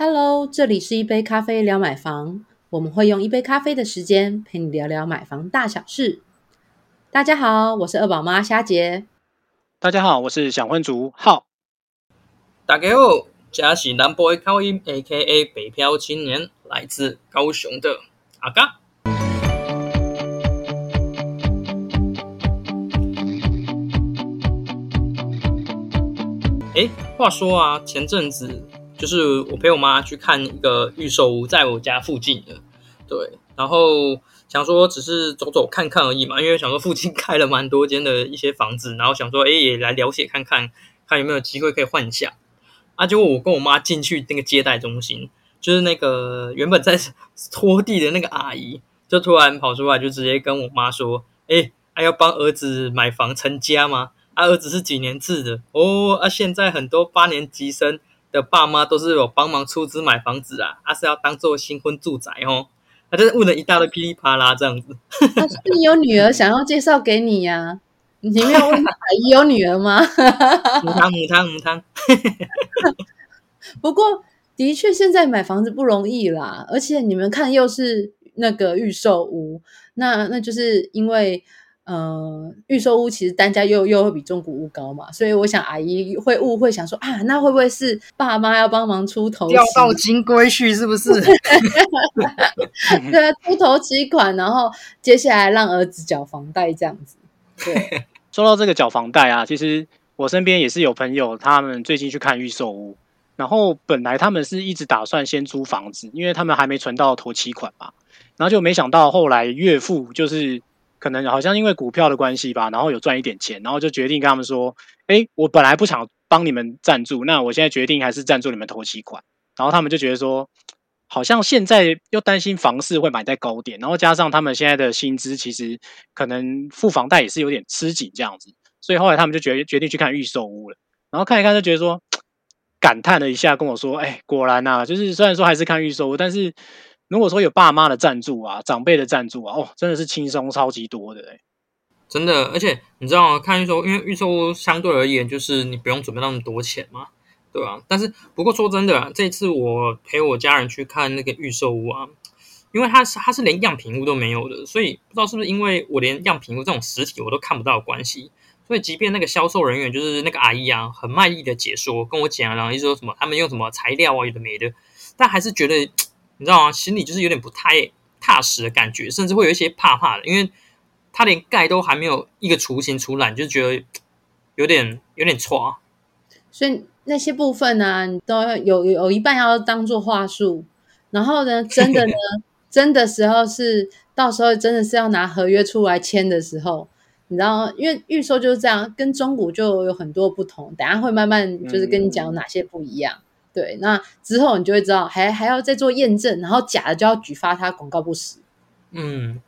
Hello，这里是一杯咖啡聊买房，我们会用一杯咖啡的时间陪你聊聊买房大小事。大家好，我是二宝妈虾姐。大家好，我是想婚族浩。大家好，这是南波的口音，A.K.A 北漂青年，来自高雄的阿嘎。哎，话说啊，前阵子就是我陪我妈去看一个预售屋，在我家附近的，对，然后想说只是走走看看而已嘛，因为想说附近 开了蛮多间的一些房子，然后想说哎也来了解看看，看有没有机会可以换一下。啊，结果我跟我妈进去那个接待中心，就是那个原本在 拖地的那个阿姨，就突然跑出来，就直接跟我妈说：“哎，还要帮儿子买房成家吗？”他儿子是几年制的哦，啊，现在很多八年级生的爸妈都是有帮忙出资买房子啊，他是要当做新婚住宅哦，他就是问了一大堆噼里啪啦这样子。他是你有女儿想要介绍给你呀？你没有问阿姨有女儿吗？母汤母汤母汤。不过的确现在买房子不容易啦，而且你们看又是那个预售屋，那那就是因为。呃，预售屋其实单价又又会比中古屋高嘛，所以我想阿姨会误会，想说啊，那会不会是爸妈要帮忙出头要到金龟婿是不是？对啊，出头期款，然后接下来让儿子缴房贷这样子。对，说到这个缴房贷啊，其实我身边也是有朋友，他们最近去看预售屋，然后本来他们是一直打算先租房子，因为他们还没存到头期款嘛，然后就没想到后来岳父就是。可能好像因为股票的关系吧，然后有赚一点钱，然后就决定跟他们说：“哎，我本来不想帮你们赞助，那我现在决定还是赞助你们投期款。”然后他们就觉得说，好像现在又担心房市会买在高点，然后加上他们现在的薪资其实可能付房贷也是有点吃紧这样子，所以后来他们就决决定去看预售屋了。然后看一看就觉得说，感叹了一下，跟我说：“哎，果然呐，就是虽然说还是看预售屋，但是。”如果说有爸妈的赞助啊，长辈的赞助啊，哦，真的是轻松超级多的哎，真的，而且你知道吗？看预售，因为预售相对而言就是你不用准备那么多钱嘛，对吧？但是不过说真的，这次我陪我家人去看那个预售屋啊，因为它是它是连样品屋都没有的，所以不知道是不是因为我连样品屋这种实体我都看不到的关系，所以即便那个销售人员就是那个阿姨啊，很卖力的解说跟我讲，然后一直说什么他们用什么材料啊，有的没的，但还是觉得。你知道吗？心里就是有点不太踏实的感觉，甚至会有一些怕怕的，因为他连盖都还没有一个雏形出来，你就觉得有点有点错。所以那些部分呢，你都要有有一半要当做话术，然后呢，真的呢，真的时候是到时候真的是要拿合约出来签的时候，你知道，因为预售就是这样，跟中古就有很多不同，等下会慢慢就是跟你讲哪些不一样。对，那之后你就会知道，还还要再做验证，然后假的就要举发他广告不实。嗯，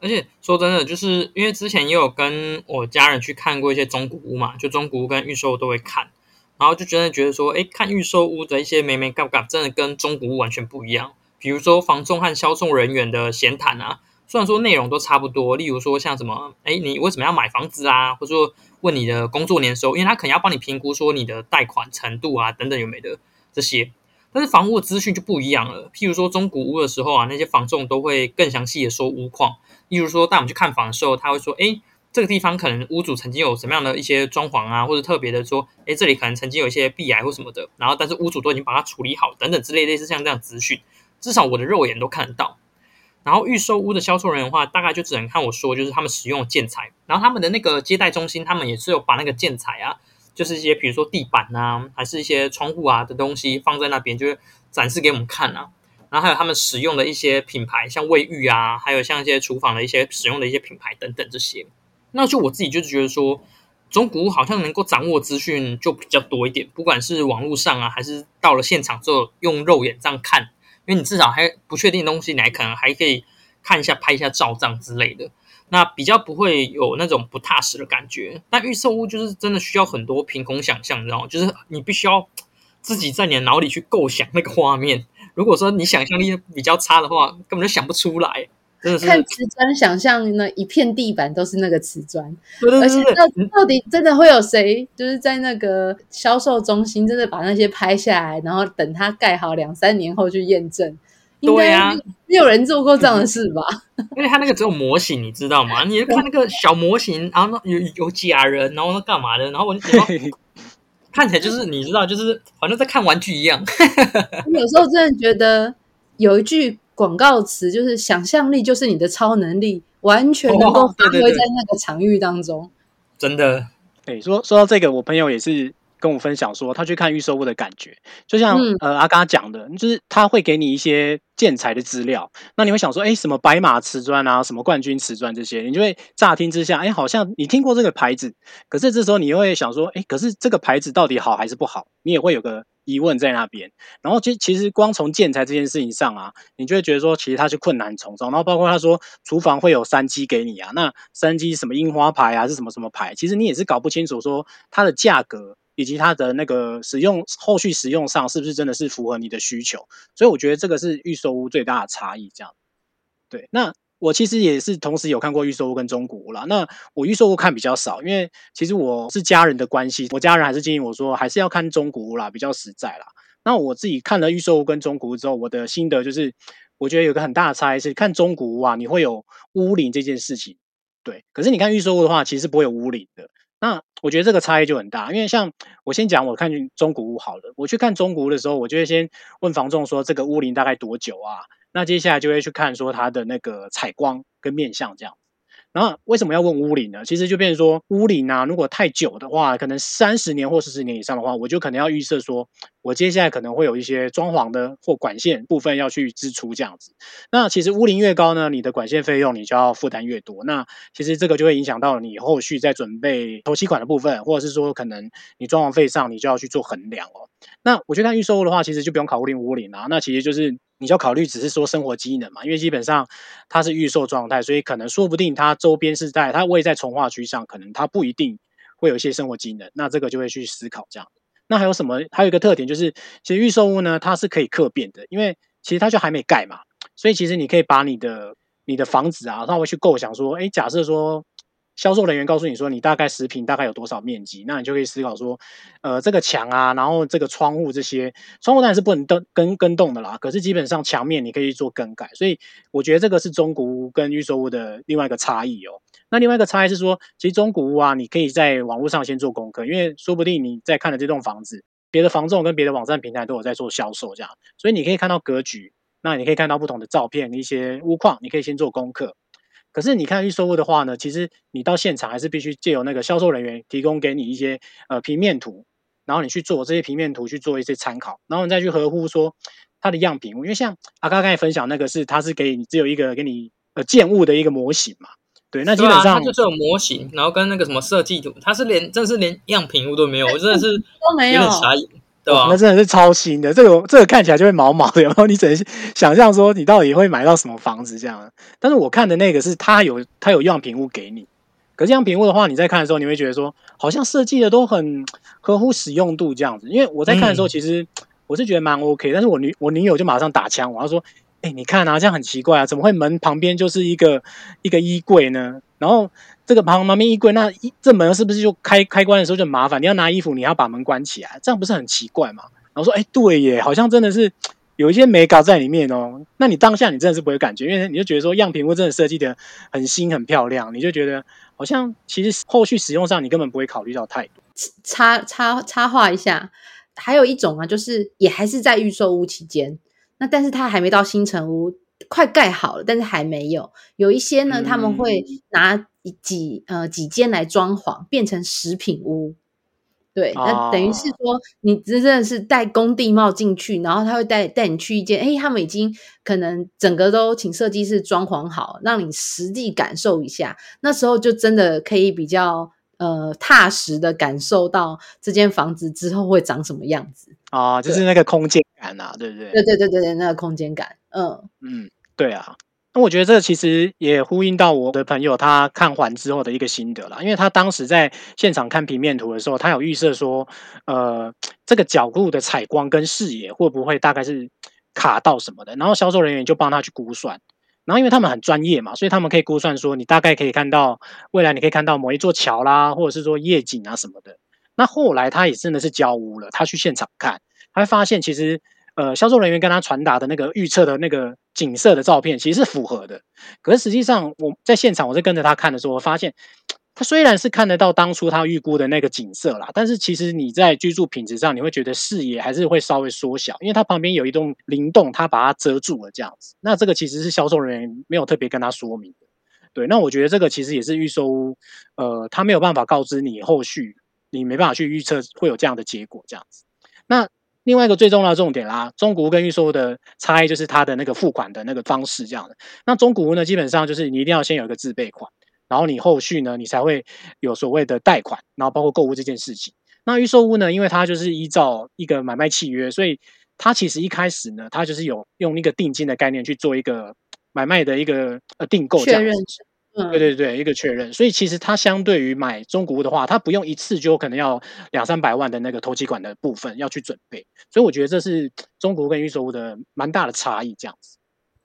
而且说真的，就是因为之前也有跟我家人去看过一些中古屋嘛，就中古屋跟预售都会看，然后就真的觉得说，哎，看预售屋的一些美美嘎嘎，真的跟中古屋完全不一样。比如说房仲和销售人员的闲谈啊，虽然说内容都差不多，例如说像什么，哎，你为什么要买房子啊，或者说问你的工作年收，因为他可能要帮你评估说你的贷款程度啊等等有没的。这些，但是房屋的资讯就不一样了。譬如说中古屋的时候啊，那些房仲都会更详细的说屋况。例如说带我们去看房的时候，他会说：“哎，这个地方可能屋主曾经有什么样的一些装潢啊，或者特别的说，哎，这里可能曾经有一些壁癌或什么的。然后，但是屋主都已经把它处理好，等等之类类似像这样资讯，至少我的肉眼都看得到。然后预售屋的销售人员的话，大概就只能看我说，就是他们使用的建材，然后他们的那个接待中心，他们也是有把那个建材啊。就是一些比如说地板啊，还是一些窗户啊的东西放在那边，就是展示给我们看啊。然后还有他们使用的一些品牌，像卫浴啊，还有像一些厨房的一些使用的一些品牌等等这些。那就我自己就是觉得说，中古好像能够掌握资讯就比较多一点，不管是网络上啊，还是到了现场之后用肉眼这样看，因为你至少还不确定东西，你还可能还可以看一下、拍一下照这样之类的。那比较不会有那种不踏实的感觉，但预售屋就是真的需要很多凭空想象，你知道吗？就是你必须要自己在你的脑里去构想那个画面。如果说你想象力比较差的话，根本就想不出来。真的是看瓷砖，想象那一片地板都是那个瓷砖，对对而且对对到到底真的会有谁，就是在那个销售中心真的把那些拍下来，然后等它盖好两三年后去验证？应该对啊没有人做过这样的事吧？因为他那个只有模型，你知道吗？你就看那个小模型，然后那有有假人，然后那干嘛的，然后我就觉得 看起来就是你知道，就是好像在看玩具一样。我有时候真的觉得有一句广告词，就是想象力就是你的超能力，完全能够哦对对对发挥在那个场域当中。真的，对，说说到这个，我朋友也是跟我分享说，他去看预售屋的感觉，就像、嗯呃阿嘎讲的，就是他会给你一些建材的资料，那你会想说，哎，什么白马瓷砖啊，什么冠军瓷砖这些，你就会乍听之下，哎，好像你听过这个牌子，可是这时候你又会想说，哎，可是这个牌子到底好还是不好？你也会有个疑问在那边。然后其其实光从建材这件事情上啊，你就会觉得说，其实它是困难重重。然后包括他说厨房会有三机给你啊，那三机什么樱花牌啊，是什么什么牌，其实你也是搞不清楚说它的价格以及它的那个使用后续使用上是不是真的是符合你的需求。所以我觉得这个是预售屋最大的差异。这样，对，那。我其实也是同时有看过预售屋跟中古屋啦。那我预售屋看比较少，因为其实我是家人的关系，我家人还是建议我说还是要看中古屋啦，比较实在啦。那我自己看了预售屋跟中古屋之后，我的心得就是，我觉得有个很大的差异是，看中古屋啊，你会有屋龄这件事情，对。可是你看预售屋的话，其实不会有屋龄的。我觉得这个差异就很大，因为像我先讲我看中古屋好了，我去看中古屋的时候，我就会先问房仲说这个屋龄大概多久啊？那接下来就会去看说它的那个采光跟面相这样。然后为什么要问屋龄呢？其实就变成说屋龄啊，如果太久的话，可能三十年或四十年以上的话，我就可能要预设说，我接下来可能会有一些装潢的或管线部分要去支出这样子。那其实屋龄越高呢，你的管线费用你就要负担越多。那其实这个就会影响到你后续在准备头期款的部分，或者是说可能你装潢费上你就要去做衡量哦。那我觉得预售的话，其实就不用考虑屋龄啊，那其实就是你就要考虑只是说生活机能嘛，因为基本上它是预售状态，所以可能说不定它周边是在它位在从化区上，可能它不一定会有一些生活机能，那这个就会去思考这样。那还有什么？还有一个特点就是，其实预售屋呢，它是可以客变的，因为其实它就还没盖嘛，所以其实你可以把你的你的房子啊，稍微去构想说，哎，假设说。销售人员告诉你说，你大概十平大概有多少面积，那你就可以思考说，呃，这个墙啊，然后这个窗户这些，窗户当然是不能动更更动的啦，可是基本上墙面你可以做更改，所以我觉得这个是中古屋跟预售屋的另外一个差异哦。那另外一个差异是说，其实中古屋啊，你可以在网络上先做功课，因为说不定你在看的这栋房子，别的房仲跟别的网站平台都有在做销售这样，所以你可以看到格局，那你可以看到不同的照片、一些屋况，你可以先做功课。可是你看预售物的话呢，其实你到现场还是必须借由那个销售人员提供给你一些呃平面图，然后你去做这些平面图去做一些参考，然后你再去合乎说它的样品屋，因为像阿刚刚才分享那个是它是给你只有一个给你呃建物的一个模型嘛，对，那基本上它就是有模型，然后跟那个什么设计图，它是连真的是连样品物都没有，我真的是 都没有有点傻眼，对吧、哇那真的是超新的，这个这个看起来就会毛毛的，然后 你只能想象说你到底会买到什么房子这样。但是我看的那个是它有它有样品屋给你，可是样品屋的话，你在看的时候你会觉得说好像设计的都很合乎使用度这样子。因为我在看的时候，嗯其实我是觉得蛮 OK，但是我女我女友就马上打枪我，要说：“你看啊，这样很奇怪啊，怎么会门旁边就是一个一个衣柜呢？然后这个旁旁边衣柜，那一这门是不是就开开关的时候就麻烦？你要拿衣服，你要把门关起来，这样不是很奇怪吗？然后说，哎，对耶，好像真的是有一些美感在里面哦。那你当下你真的是不会感觉，因为你就觉得说样品屋真的设计的很新很漂亮，你就觉得好像其实后续使用上你根本不会考虑到太多。插插插话一下，还有一种啊，就是也还是在预售屋期间，那但是它还没到新城屋，快盖好了，但是还没有。有一些呢，他们会拿几呃几间来装潢，变成食品屋。对，那等于是说，你真的是戴工地帽进去，然后他会带带你去一间，哎，他们已经可能整个都请设计师装潢好，让你实地感受一下。那时候就真的可以比较呃踏实的感受到这间房子之后会长什么样子啊，就是那个空间感啊，对不对？对对对对对，那个空间感，嗯嗯，对啊。那我觉得这其实也呼应到我的朋友他看完之后的一个心得啦，因为他当时在现场看平面图的时候，他有预设说，呃，这个角度的采光跟视野会不会大概是卡到什么的，然后销售人员就帮他去估算，然后因为他们很专业嘛，所以他们可以估算说，你大概可以看到未来你可以看到某一座桥啦，或者是说夜景啊什么的。那后来他也真的是交屋了，他去现场看，他会发现其实呃销售人员跟他传达的那个预测的那个景色的照片其实是符合的。可是实际上我在现场我在跟着他看的时候，我发现。他虽然是看得到当初他预估的那个景色啦，但是其实你在居住品质上，你会觉得视野还是会稍微缩小，因为它旁边有一栋灵洞，它把它遮住了这样子。那这个其实是销售人员没有特别跟他说明的。对，那我觉得这个其实也是预售屋，呃，他没有办法告知你后续，你没办法去预测会有这样的结果这样子。那另外一个最重要的重点啦，中古屋跟预售屋的差异就是它的那个付款的那个方式这样的。那中古屋呢，基本上就是你一定要先有一个自备款。然后你后续呢，你才会有所谓的贷款，然后包括购物这件事情。那预售屋呢，因为它就是依照一个买卖契约，所以它其实一开始呢，它就是有用那个定金的概念去做一个买卖的一个呃订购确认。对对对，一个确认。所以其实它相对于买中古屋的话，它不用一次就可能要两三百万的那个投机款的部分要去准备。所以我觉得这是中古屋跟预售屋的蛮大的差异，这样子。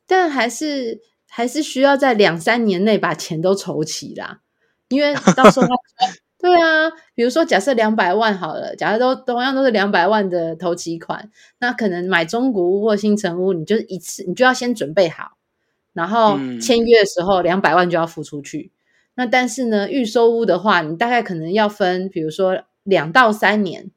但还是。还是需要在两三年内把钱都筹齐啦，因为到时候 对啊，比如说假设两百万好了，假设都同样都是两百万的投期款，那可能买中古屋或新城屋，你就一次你就要先准备好，然后签约的时候两百万就要付出去。那但是呢，预收屋的话，你大概可能要分，比如说两到三年，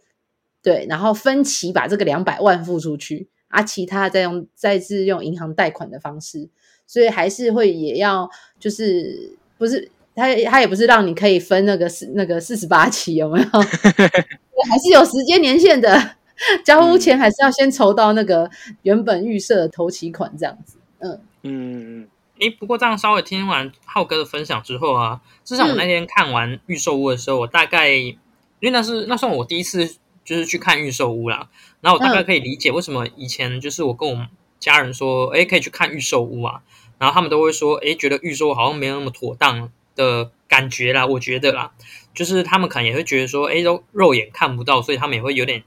对，然后分期把这个两百万付出去，啊，其他再用再次用银行贷款的方式。所以还是会也要，就是不是他他也不是让你可以分那个四那个四十八期有没有？还是有时间年限的，交屋前还是要先筹到那个原本预设的头期款这样子。嗯嗯嗯。诶，不过这样稍微听完浩哥的分享之后啊，至少我那天看完预售屋的时候，我大概因为那是那算我第一次就是去看预售屋啦，然后我大概可以理解为什么以前就是我跟我。家人说：“哎，可以去看预售屋啊。”然后他们都会说：“哎，觉得预售好像没有那么妥当的感觉啦。”我觉得啦，就是他们可能也会觉得说：“哎，都肉眼看不到，所以他们也会有点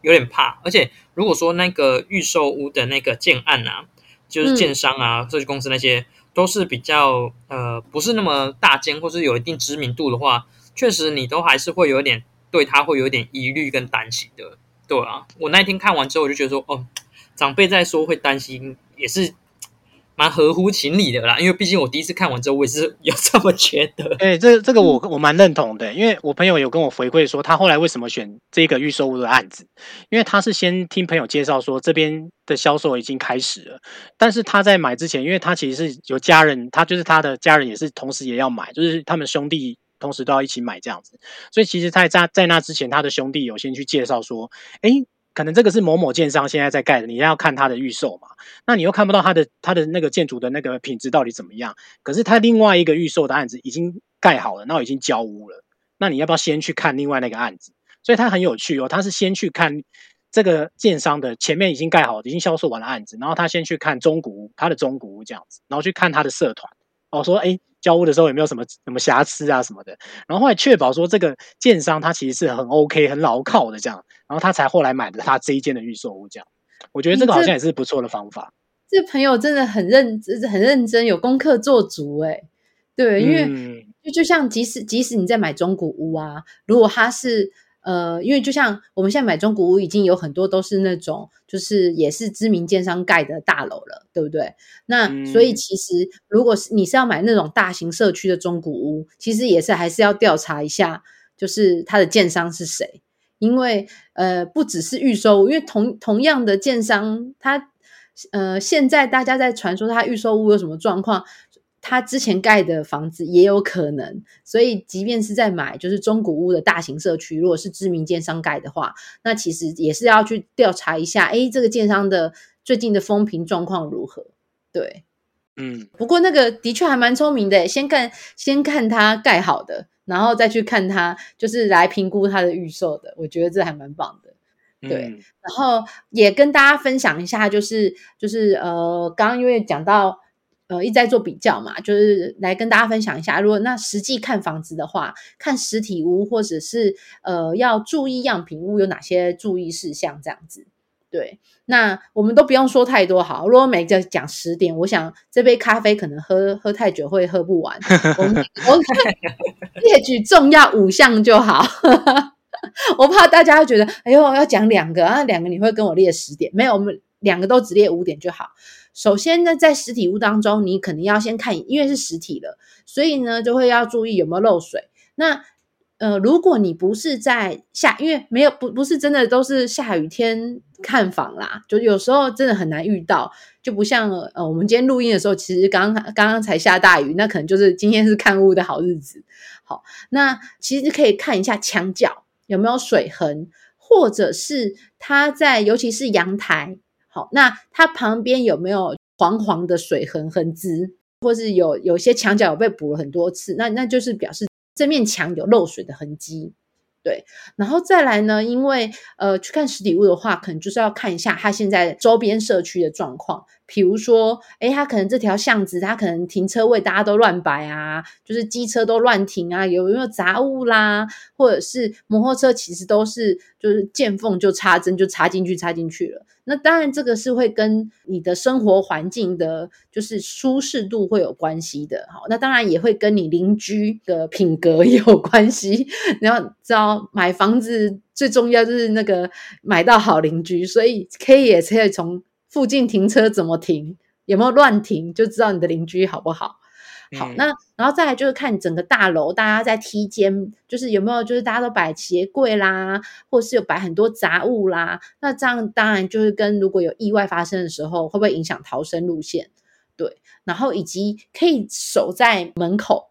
有点怕。”而且如果说那个预售屋的那个建案啊，就是建商啊、设计公司那些都是比较呃不是那么大间，或是有一定知名度的话，确实你都还是会有点对他会有点疑虑跟担心的。对啊，我那天看完之后，我就觉得说：“哦。”长辈在说会担心，也是蛮合乎情理的啦。因为毕竟我第一次看完之后，我也是有这么觉得。哎，这这个我我蛮认同的，因为我朋友有跟我回馈说，他后来为什么选这个预售屋的案子，因为他是先听朋友介绍说这边的销售已经开始了，但是他在买之前，因为他其实是有家人，他就是他的家人也是同时也要买，就是他们兄弟同时都要一起买这样子，所以其实在在在那之前，他的兄弟有先去介绍说，哎。可能这个是某某建商现在在盖的，你要看他的预售嘛？那你又看不到他的他的那个建筑的那个品质到底怎么样？可是他另外一个预售的案子已经盖好了，那已经交屋了。那你要不要先去看另外那个案子？所以他很有趣哦，他是先去看这个建商的前面已经盖好、已经销售完的案子，然后他先去看中古屋，他的中古屋这样子，然后去看他的社团。哦，说哎，交屋的时候有没有什么什么瑕疵啊什么的，然后后来确保说这个建商他其实是很 OK、很牢靠的这样，然后他才后来买的他这一间的预售屋这样。我觉得这个好像也是不错的方法。这朋友真的很认真，很认真，有功课做足哎。对，因为就就像即使即使你在买中古屋啊，如果他是。呃，因为就像我们现在买中古屋，已经有很多都是那种，就是也是知名建商盖的大楼了，对不对？那所以其实，如果是你是要买那种大型社区的中古屋，其实也是还是要调查一下，就是它的建商是谁，因为呃，不只是预售，因为同同样的建商，他呃，现在大家在传说他预售屋有什么状况。他之前盖的房子也有可能，所以即便是在买就是中古屋的大型社区，如果是知名建商盖的话，那其实也是要去调查一下，哎，这个建商的最近的风评状况如何？对，嗯，不过那个的确还蛮聪明的，先看先看他盖好的，然后再去看他就是来评估他的预售的，我觉得这还蛮棒的。对，然后也跟大家分享一下，就是就是呃，刚刚因为讲到。呃，一直在做比较嘛，就是来跟大家分享一下，如果那实际看房子的话，看实体屋或者是呃要注意样品屋有哪些注意事项这样子。对，那我们都不用说太多好。如果每个讲十点，我想这杯咖啡可能喝喝太久会喝不完。我们我列举重要五项就好。我怕大家觉得，哎呦，要讲两个啊，两个你会跟我列十点？没有，我们两个都只列五点就好。首先呢，在实体屋当中，你肯定要先看，因为是实体了，所以呢就会要注意有没有漏水。那呃，如果你不是在下，因为没有不不是真的都是下雨天看房啦，就有时候真的很难遇到，就不像呃，我们今天录音的时候，其实刚刚刚才下大雨，那可能就是今天是看屋的好日子。好，那其实可以看一下墙角有没有水痕，或者是它在，尤其是阳台，那它旁边有没有黄黄的水痕痕迹，或是有有些墙角有被补了很多次，那那就是表示。这面墙有漏水的痕迹，对，然后再来呢？因为呃，去看实体物的话，可能就是要看一下它现在周边社区的状况。比如说，哎，他可能这条巷子，他可能停车位大家都乱摆啊，就是机车都乱停啊，有没有杂物啦？或者是摩托车，其实都是就是见缝就插针，就插进去，插进去了。那当然，这个是会跟你的生活环境的，就是舒适度会有关系的。好，那当然也会跟你邻居的品格有关系。你要知道，买房子最重要就是那个买到好邻居，所以可以也可以从附近停车怎么停，有没有乱停，就知道你的邻居好不好。好，那然后再来就是看整个大楼，大家在梯间就是有没有，就是大家都摆鞋柜啦，或是有摆很多杂物啦。那这样当然就是跟如果有意外发生的时候，会不会影响逃生路线？对，然后以及可以守在门口。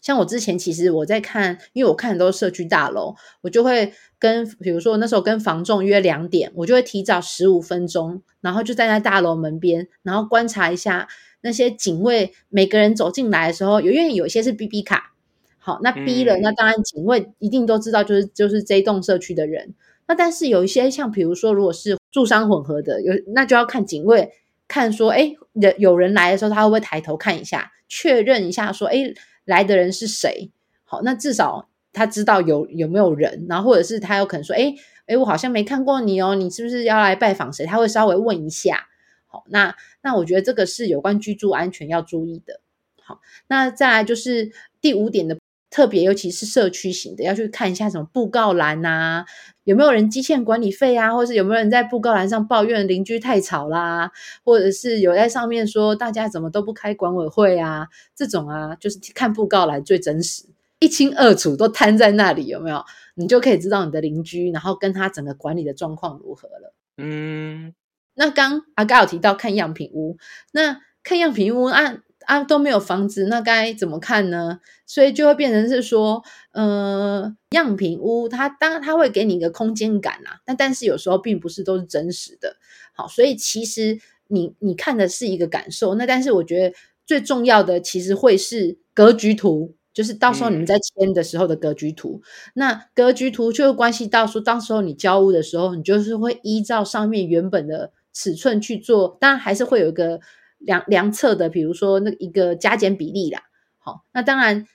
像我之前其实我在看，因为我看很多社区大楼，我就会跟比如说那时候跟房仲约两点，我就会提早十五分钟，然后就站在大楼门边，然后观察一下。那些警卫每个人走进来的时候，有因为有一些是 B B 卡，好，那 B 了，那当然警卫一定都知道，就是就是这栋社区的人。那但是有一些像比如说，如果是住商混合的，有那就要看警卫看说，哎，有有人来的时候，他会不会抬头看一下，确认一下说，哎，来的人是谁？好，那至少他知道有有没有人，然后或者是他有可能说，哎哎，我好像没看过你哦，你是不是要来拜访谁？他会稍微问一下。好，那那我觉得这个是有关居住安全要注意的。好，那再来就是第五点的特别，尤其是社区型的，要去看一下什么布告栏呐，有没有人积欠管理费啊，或是有没有人在布告栏上抱怨邻居太吵啦，或者是有在上面说大家怎么都不开管委会啊，这种啊，就是看布告栏最真实，一清二楚都摊在那里，有没有？你就可以知道你的邻居，然后跟他整个管理的状况如何了。嗯。那刚阿盖有提到看样品屋，那看样品屋啊啊都没有房子，那该怎么看呢？所以就会变成是说，呃，样品屋它当然它会给你一个空间感啊，但但是有时候并不是都是真实的。好，所以其实你你看的是一个感受，那但是我觉得最重要的其实会是格局图。就是到时候你们在签的时候的格局图，那格局图就会关系到说，到时候你交屋的时候，你就是会依照上面原本的尺寸去做，当然还是会有一个量量测的，比如说那一个加减比例啦。好，那当然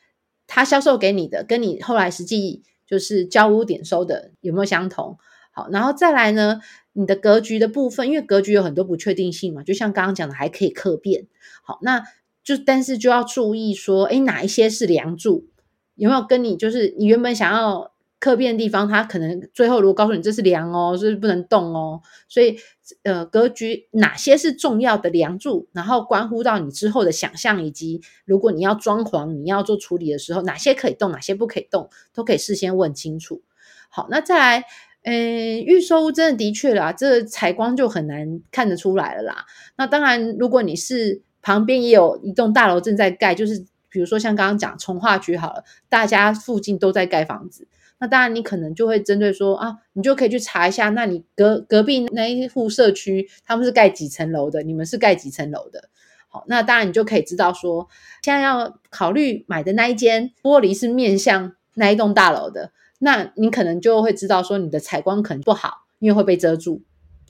他销售给你的，跟你后来实际就是交屋点收的有没有相同？好，然后再来呢，你的格局的部分，因为格局有很多不确定性嘛，就像刚刚讲的，还可以客变。好，那。就但是就要注意说，哎，哪一些是梁柱？有没有跟你就是你原本想要客变的地方，它可能最后如果告诉你这是梁哦，是不能动哦。所以呃，格局哪些是重要的梁柱，然后关乎到你之后的想象，以及如果你要装潢、你要做处理的时候，哪些可以动，哪些不可以动，都可以事先问清楚。好，那再来，嗯，预售屋真的的确啦，这采光就很难看得出来了啦。那当然，如果你是旁边也有一栋大楼正在盖，就是比如说像刚刚讲从化区好了，大家附近都在盖房子，那当然你可能就会针对说啊，你就可以去查一下，那你隔隔壁那一户社区他们是盖几层楼的，你们是盖几层楼的？好，那当然你就可以知道说，现在要考虑买的那一间玻璃是面向那一栋大楼的，那你可能就会知道说你的采光可能不好，因为会被遮住。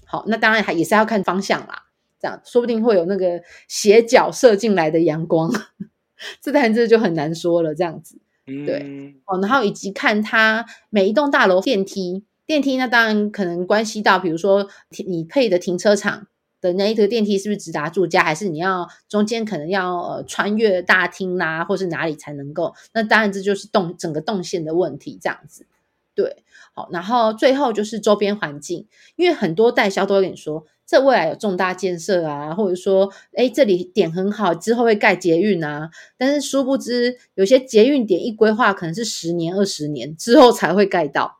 好，那当然还也是要看方向啦。这样说不定会有那个斜角射进来的阳光，这台这就很难说了。这样子，对哦，然后以及看它每一栋大楼电梯电梯那当然可能关系到，比如说你配的停车场的那一个电梯是不是直达住家，还是你要中间可能要呃穿越大厅啦，或是哪里才能够？那当然这就是动整个动线的问题，这样子。对，好，然后最后就是周边环境，因为很多代销都会跟你说，这未来有重大建设啊，或者说，哎，这里点很好，之后会盖捷运啊，但是殊不知，有些捷运点一规划，可能是十年、二十年之后才会盖到。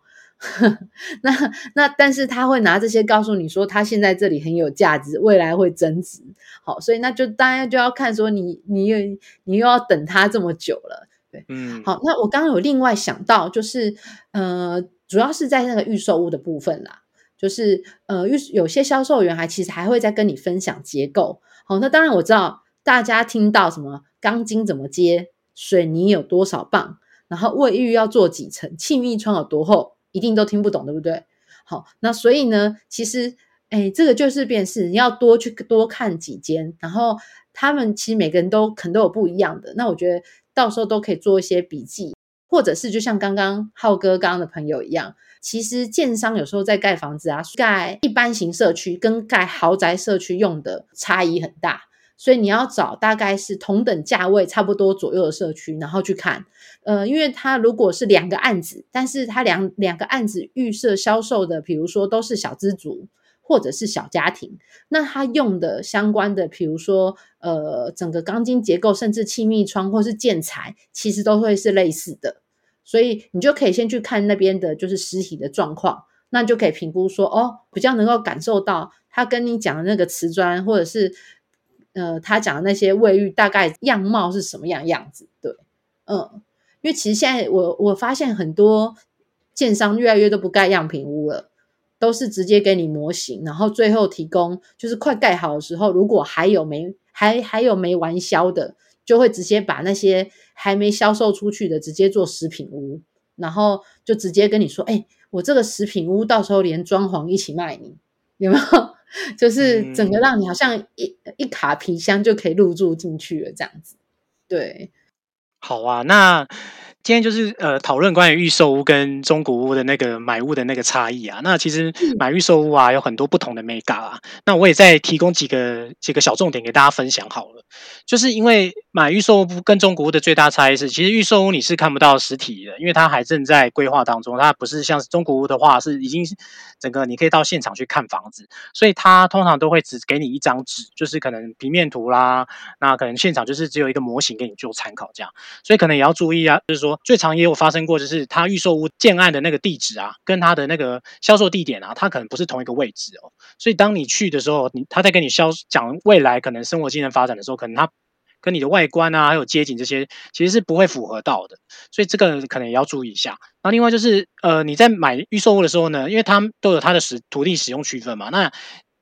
那 那，但是他会拿这些告诉你说，他现在这里很有价值，未来会增值。好，所以那就当然就要看说，你你又你又要等他这么久了。对，嗯，好，那我刚刚有另外想到，就是呃，主要是在那个预售屋的部分啦，就是呃，预有些销售员还其实还会再跟你分享结构。好，那当然我知道大家听到什么钢筋怎么接，水泥有多少磅，然后卫浴要做几层，气密窗有多厚，一定都听不懂，对不对？好，那所以呢，其实哎，这个就是便是你要多去多看几间，然后他们其实每个人都可能都有不一样的。那我觉得。到时候都可以做一些笔记，或者是就像刚刚浩哥刚刚的朋友一样，其实建商有时候在盖房子啊，盖一般型社区跟盖豪宅社区用的差异很大，所以你要找大概是同等价位差不多左右的社区，然后去看。呃，因为它如果是两个案子，但是它两两个案子预设销售的，比如说都是小资族。或者是小家庭，那他用的相关的，比如说呃，整个钢筋结构，甚至气密窗或是建材，其实都会是类似的。所以你就可以先去看那边的，就是实体的状况，那就可以评估说，哦，比较能够感受到他跟你讲的那个瓷砖，或者是呃，他讲的那些卫浴大概样貌是什么样样子。对，嗯，因为其实现在我我发现很多建商越来越都不盖样品屋了。都是直接给你模型，然后最后提供，就是快盖好的时候，如果还有没还还有没完销的，就会直接把那些还没销售出去的直接做食品屋，然后就直接跟你说，哎，我这个食品屋到时候连装潢一起卖你，有没有？就是整个让你好像一一卡皮箱就可以入住进去了这样子。对，好啊，那。今天就是呃讨论关于预售屋跟中古屋的那个买屋的那个差异啊。那其实买预售屋啊有很多不同的 mega 啊。那我也再提供几个几个小重点给大家分享好了。就是因为买预售屋跟中古屋的最大差异是，其实预售屋你是看不到实体的，因为它还正在规划当中。它不是像中古屋的话是已经整个你可以到现场去看房子，所以它通常都会只给你一张纸，就是可能平面图啦。那可能现场就是只有一个模型给你做参考这样。所以可能也要注意啊，就是说。最常也有发生过，就是他预售屋建案的那个地址啊，跟他的那个销售地点啊，它可能不是同一个位置哦。所以当你去的时候，你他在跟你销讲未来可能生活技能发展的时候，可能他跟你的外观啊，还有街景这些，其实是不会符合到的。所以这个可能也要注意一下。那另外就是，呃，你在买预售屋的时候呢，因为他都有它的使土地使用区分嘛，那。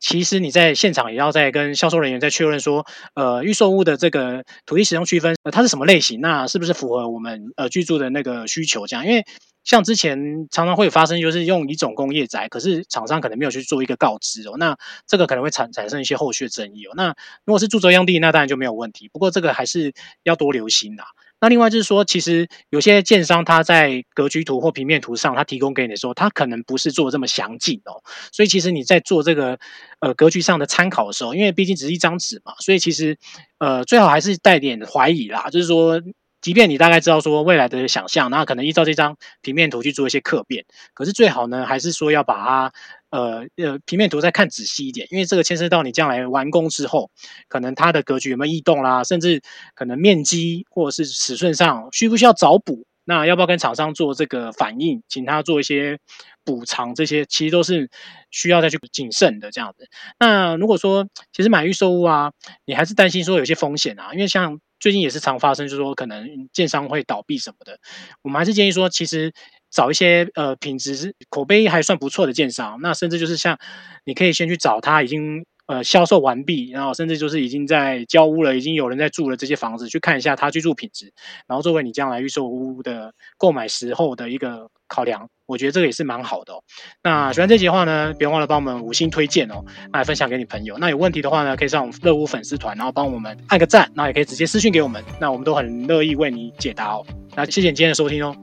其实你在现场也要再跟销售人员再确认说，呃，预售屋的这个土地使用区分，它是什么类型？那是不是符合我们呃居住的那个需求？这样，因为像之前常常会发生，就是用一种工业宅，可是厂商可能没有去做一个告知哦，那这个可能会产产生一些后续争议哦。那如果是住宅用地，那当然就没有问题。不过这个还是要多留心啦。那另外就是说，其实有些建商他在格局图或平面图上，他提供给你的时候，他可能不是做这么详尽哦。所以其实你在做这个呃格局上的参考的时候，因为毕竟只是一张纸嘛，所以其实呃最好还是带点怀疑啦。就是说，即便你大概知道说未来的想象，那可能依照这张平面图去做一些刻变，可是最好呢，还是说要把它。呃呃，平面图再看仔细一点，因为这个牵涉到你将来完工之后，可能它的格局有没有异动啦，甚至可能面积或者是尺寸上需不需要找补，那要不要跟厂商做这个反应，请他做一些补偿，这些其实都是需要再去谨慎的这样子。那如果说其实买预售屋啊，你还是担心说有些风险啊，因为像最近也是常发生，就是说可能建商会倒闭什么的，我们还是建议说，其实。找一些呃品质口碑还算不错的建商，那甚至就是像你可以先去找他已经呃销售完毕，然后甚至就是已经在交屋了，已经有人在住了这些房子，去看一下他居住品质，然后作为你将来预售屋的购买时候的一个考量，我觉得这个也是蛮好的。哦。那喜欢这集的话呢，别忘了帮我们五星推荐哦，那分享给你朋友。那有问题的话呢，可以上我们乐屋粉丝团，然后帮我们按个赞，那也可以直接私信给我们，那我们都很乐意为你解答哦。那谢谢你今天的收听哦。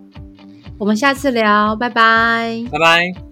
我们下次聊，拜拜，拜拜。